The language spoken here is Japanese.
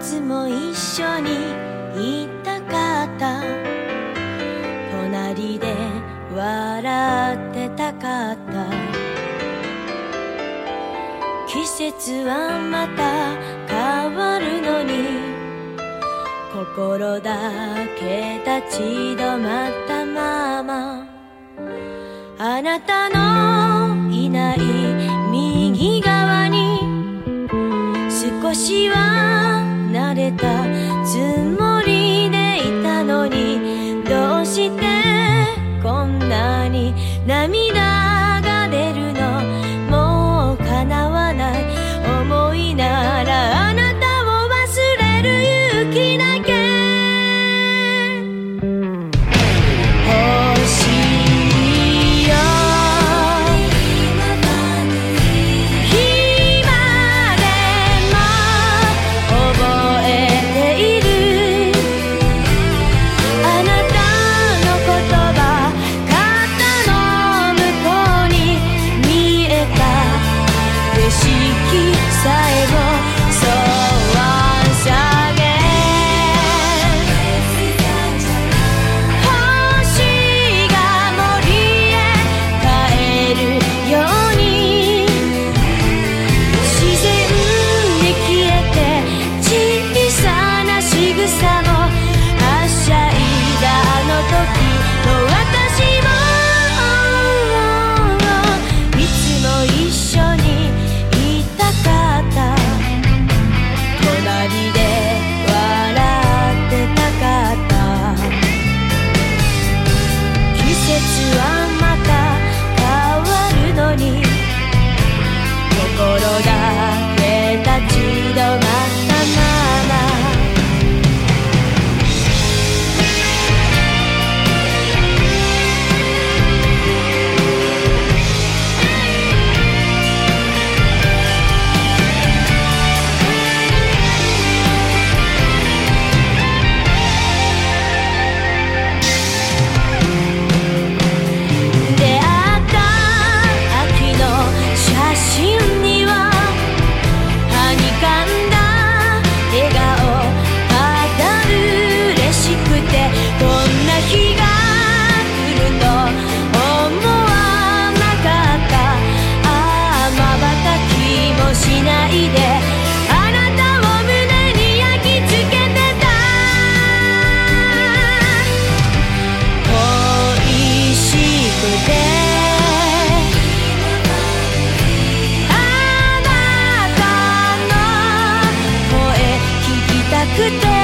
つも一緒にいたかった。隣で笑ってたかった。季節はまた変わるのに心だけ立ち止まったまま。あなたのいない右側に少しはくて